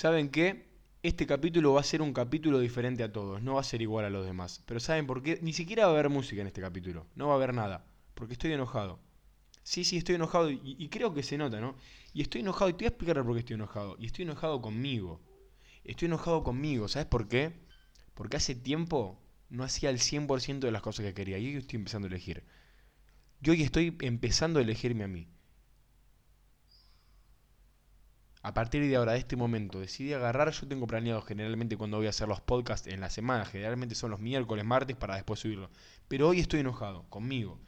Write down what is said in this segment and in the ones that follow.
¿saben qué? Este capítulo va a ser un capítulo diferente a todos, no va a ser igual a los demás. Pero ¿saben por qué? Ni siquiera va a haber música en este capítulo, no va a haber nada, porque estoy enojado. Sí, sí, estoy enojado y, creo que se nota, ¿no? Y estoy enojado y te voy a explicar por qué estoy enojado. Y estoy enojado conmigo. Estoy enojado conmigo, ¿sabes por qué? Porque hace tiempo no hacía el 100% de las cosas que quería y hoy estoy empezando a elegir. Yo hoy estoy empezando a elegirme a mí. A partir de ahora, de este momento, decidí agarrar, yo tengo planeado generalmente cuando voy a hacer los podcasts en la semana, generalmente son los miércoles, martes para después subirlo. Pero hoy estoy enojado conmigo.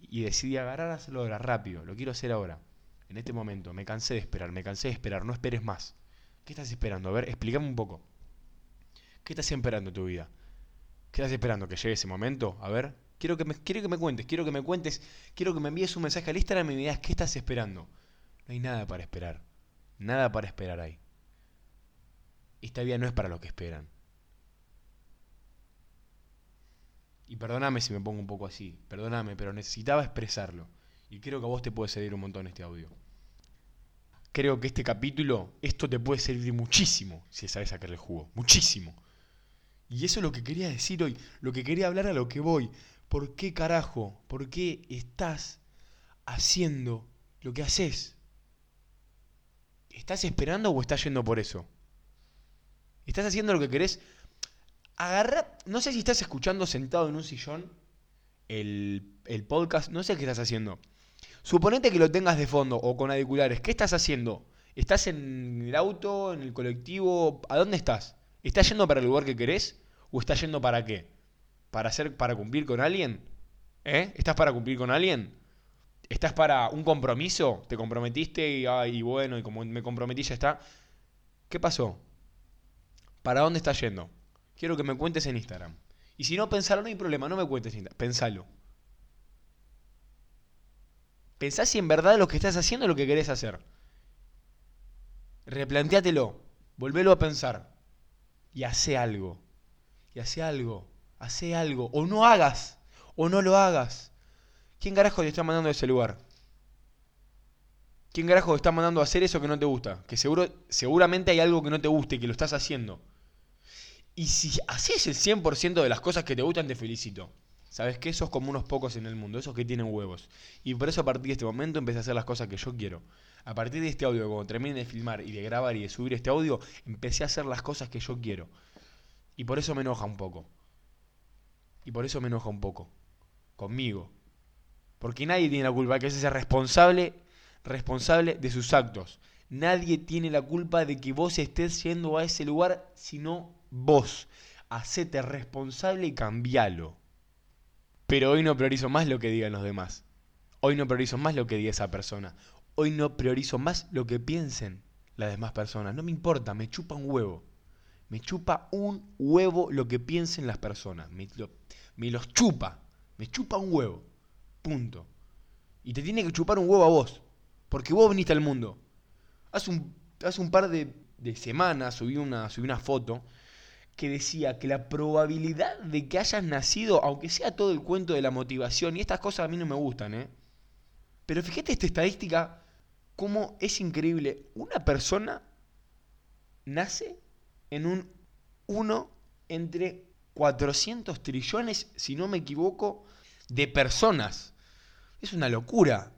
Y decidí agarrar, hacerlo ahora, rápido, lo quiero hacer ahora, en este momento. Me cansé de esperar, me cansé de esperar, no esperes más. ¿Qué estás esperando? A ver, explícame un poco. ¿Qué estás esperando en tu vida? ¿Qué estás esperando? ¿Que llegue ese momento? A ver, quiero que me, quiero que me cuentes, quiero que me cuentes, quiero que me envíes un mensaje al Instagram y me digas qué estás esperando. No hay nada para esperar. Nada para esperar ahí. Esta vida no es para lo que esperan. Y perdóname si me pongo un poco así, perdóname, pero necesitaba expresarlo. Y creo que a vos te puede servir un montón este audio. Creo que este capítulo, esto te puede servir muchísimo si sabes sacarle jugo. Muchísimo. Y eso es lo que quería decir hoy, lo que quería hablar a lo que voy. ¿Por qué carajo? ¿Por qué estás haciendo lo que haces? ¿Estás esperando o estás yendo por eso? ¿Estás haciendo lo que querés? Agarra, no sé si estás escuchando sentado en un sillón el, el podcast, no sé qué estás haciendo. Suponete que lo tengas de fondo o con auriculares. ¿Qué estás haciendo? ¿Estás en el auto, en el colectivo? ¿A dónde estás? ¿Estás yendo para el lugar que querés? ¿O estás yendo para qué? ¿Para hacer, para cumplir con alguien? ¿Eh? ¿Estás para cumplir con alguien? ¿Estás para un compromiso? ¿Te comprometiste y, bueno, y como me comprometí ya está? ¿Qué pasó? ¿Para dónde estás yendo? Quiero que me cuentes en Instagram. Y si no, pensalo, no hay problema, no me cuentes en Instagram. Pensalo. Pensá si en verdad lo que estás haciendo es lo que querés hacer. Replantéatelo. Volvelo a pensar. Y hace algo. Y hace algo. Hace algo. O no hagas. O no lo hagas. ¿Quién carajo te está mandando a ese lugar? ¿Quién carajo te está mandando a hacer eso que no te gusta? Que seguro, seguramente hay algo que no te guste y que lo estás haciendo. Y si haces el 100% de las cosas que te gustan, te felicito. ¿Sabes qué? Sos como unos pocos en el mundo, esos que tienen huevos. Y por eso a partir de este momento empecé a hacer las cosas que yo quiero. A partir de este audio, cuando termine de filmar y de grabar y de subir este audio, empecé a hacer las cosas que yo quiero. Y por eso me enoja un poco. Y por eso me enoja un poco. Conmigo. Porque nadie tiene la culpa, que es ese responsable, responsable de sus actos. Nadie tiene la culpa de que vos estés yendo a ese lugar, sino vos. Hacete responsable y cambialo. Pero hoy no priorizo más lo que digan los demás. Hoy no priorizo más lo que diga esa persona. Hoy no priorizo más lo que piensen las demás personas. No me importa, me chupa un huevo. Me chupa un huevo lo que piensen las personas. Me los chupa. Me chupa un huevo. Y te tiene que chupar un huevo a vos. Porque vos viniste al mundo. Hace un, hace un par de, de semanas subí una, subí una foto que decía que la probabilidad de que hayas nacido, aunque sea todo el cuento de la motivación, y estas cosas a mí no me gustan, ¿eh? Pero fíjate esta estadística, cómo es increíble. Una persona nace en un 1 entre 400 trillones, si no me equivoco, de personas. Es una locura.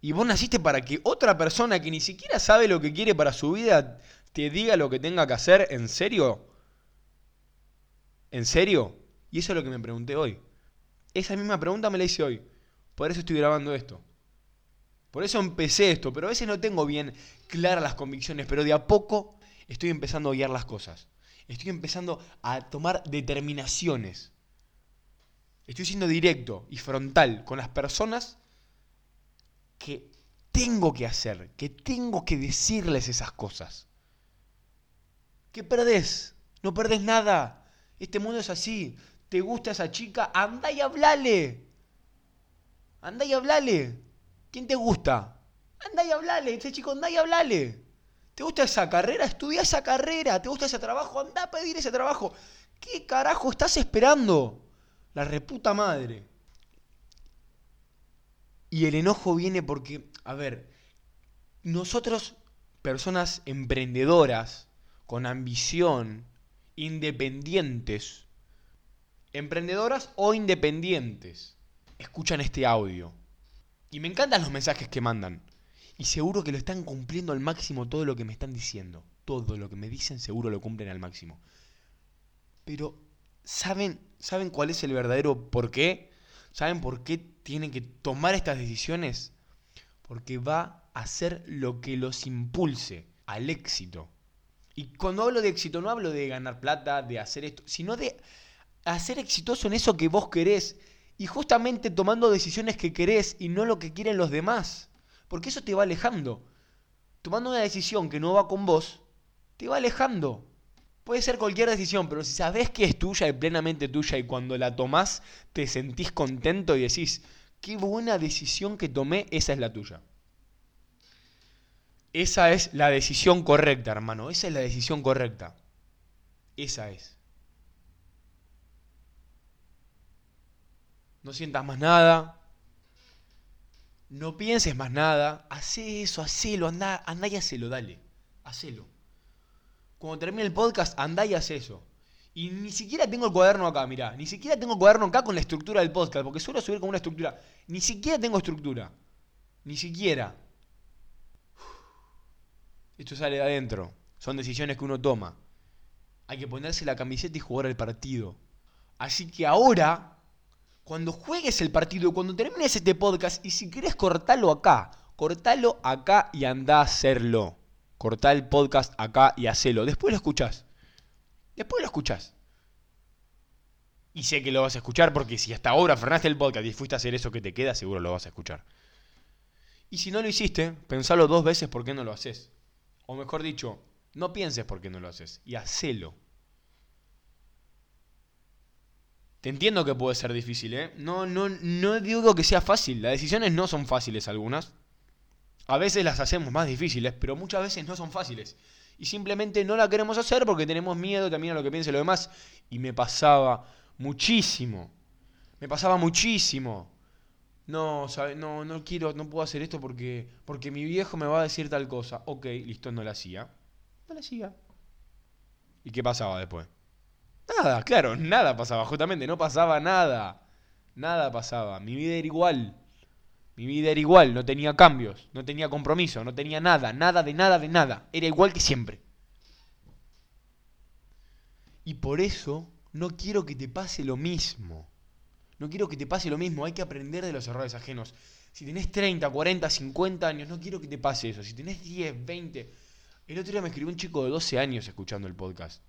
Y vos naciste para que otra persona que ni siquiera sabe lo que quiere para su vida te diga lo que tenga que hacer, ¿en serio? ¿En serio? Y eso es lo que me pregunté hoy. Esa misma pregunta me la hice hoy. Por eso estoy grabando esto. Por eso empecé esto, pero a veces no tengo bien claras las convicciones, pero de a poco estoy empezando a guiar las cosas. Estoy empezando a tomar determinaciones. Estoy siendo directo y frontal con las personas que tengo que hacer, que tengo que decirles esas cosas. ¿Qué perdés? No perdés nada. Este mundo es así. ¿Te gusta esa chica? Anda y hablale. Anda y hablale. ¿Quién te gusta? Anda y hablale. Este chico, anda y hablale. ¿Te gusta esa carrera? Estudia esa carrera. ¿Te gusta ese trabajo? Anda a pedir ese trabajo. ¿Qué carajo estás esperando? La reputa madre. Y el enojo viene porque, a ver, nosotros personas emprendedoras, con ambición, independientes, emprendedoras o independientes, escuchan este audio. Y me encantan los mensajes que mandan. Y seguro que lo están cumpliendo al máximo todo lo que me están diciendo. Todo lo que me dicen seguro lo cumplen al máximo. Pero, ¿saben, ¿saben cuál es el verdadero por qué? ¿Saben por qué tienen que tomar estas decisiones? Porque va a ser lo que los impulse al éxito. Y cuando hablo de éxito no hablo de ganar plata, de hacer esto, sino de hacer exitoso en eso que vos querés. Y justamente tomando decisiones que querés y no lo que quieren los demás. Porque eso te va alejando. Tomando una decisión que no va con vos, te va alejando. Puede ser cualquier decisión, pero si sabes que es tuya y plenamente tuya y cuando la tomás te sentís contento y decís, qué buena decisión que tomé, esa es la tuya. Esa es la decisión correcta, hermano. Esa es la decisión correcta. Esa es. No sientas más nada. No pienses más nada. Hacé eso, hacelo, anda, anda y hacelo, dale. Hacelo. Cuando termine el podcast, andá y haz eso. Y ni siquiera tengo el cuaderno acá, mirá. Ni siquiera tengo el cuaderno acá con la estructura del podcast, porque suelo subir con una estructura. Ni siquiera tengo estructura. Ni siquiera. Esto sale de adentro. Son decisiones que uno toma. Hay que ponerse la camiseta y jugar el partido. Así que ahora, cuando juegues el partido, cuando termines este podcast, y si querés cortalo acá, cortalo acá y anda a hacerlo. Cortá el podcast acá y hacelo. Después lo escuchás. Después lo escuchás. Y sé que lo vas a escuchar porque si hasta ahora frenaste el podcast y fuiste a hacer eso que te queda, seguro lo vas a escuchar. Y si no lo hiciste, pensalo dos veces por qué no lo haces. O mejor dicho, no pienses por qué no lo haces y hacelo. Te entiendo que puede ser difícil, ¿eh? No, no, no digo que sea fácil. Las decisiones no son fáciles algunas. A veces las hacemos más difíciles, pero muchas veces no son fáciles. Y simplemente no la queremos hacer porque tenemos miedo también a lo que piense lo demás. Y me pasaba muchísimo. Me pasaba muchísimo. No, no, no quiero, no puedo hacer esto porque, porque mi viejo me va a decir tal cosa. Ok, listo, no la hacía. No la hacía. ¿Y qué pasaba después? Nada, claro, nada pasaba, justamente, no pasaba nada. Nada pasaba. Mi vida era igual. Mi vida era igual, no tenía cambios, no tenía compromiso, no tenía nada, nada de nada de nada. Era igual que siempre. Y por eso no quiero que te pase lo mismo. No quiero que te pase lo mismo, hay que aprender de los errores ajenos. Si tenés 30, 40, 50 años, no quiero que te pase eso. Si tenés 10, 20... El otro día me escribió un chico de 12 años escuchando el podcast.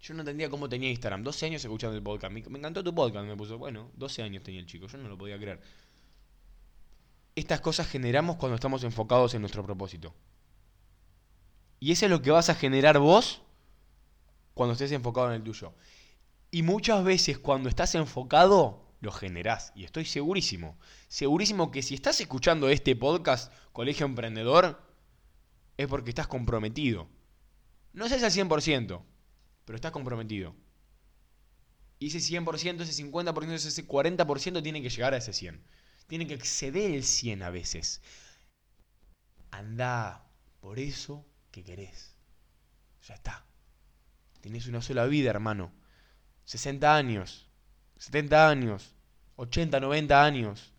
Yo no entendía cómo tenía Instagram. 12 años escuchando el podcast. Me, encantó tu podcast. Me puso, bueno, 12 años tenía el chico. Yo no lo podía creer estas cosas generamos cuando estamos enfocados en nuestro propósito. Y eso es lo que vas a generar vos cuando estés enfocado en el tuyo. Y muchas veces cuando estás enfocado, lo generás. Y estoy segurísimo, segurísimo que si estás escuchando este podcast, Colegio Emprendedor, es porque estás comprometido. No sé si al 100%, pero estás comprometido. Y ese 100%, ese 50%, ese 40% tiene que llegar a ese 100% tiene que exceder el 100 a veces. Anda por eso que querés. Ya está. Tienes una sola vida, hermano. 60 años, 70 años, 80, 90 años.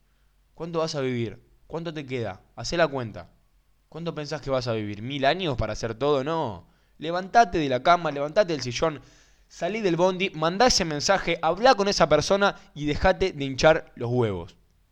¿Cuánto vas a vivir? ¿Cuánto te queda? Hacé la cuenta. ¿Cuánto pensás que vas a vivir? ¿Mil años para hacer todo? No. Levantate de la cama, levantate del sillón, salí del bondi, mandá ese mensaje, habla con esa persona y dejate de hinchar los huevos.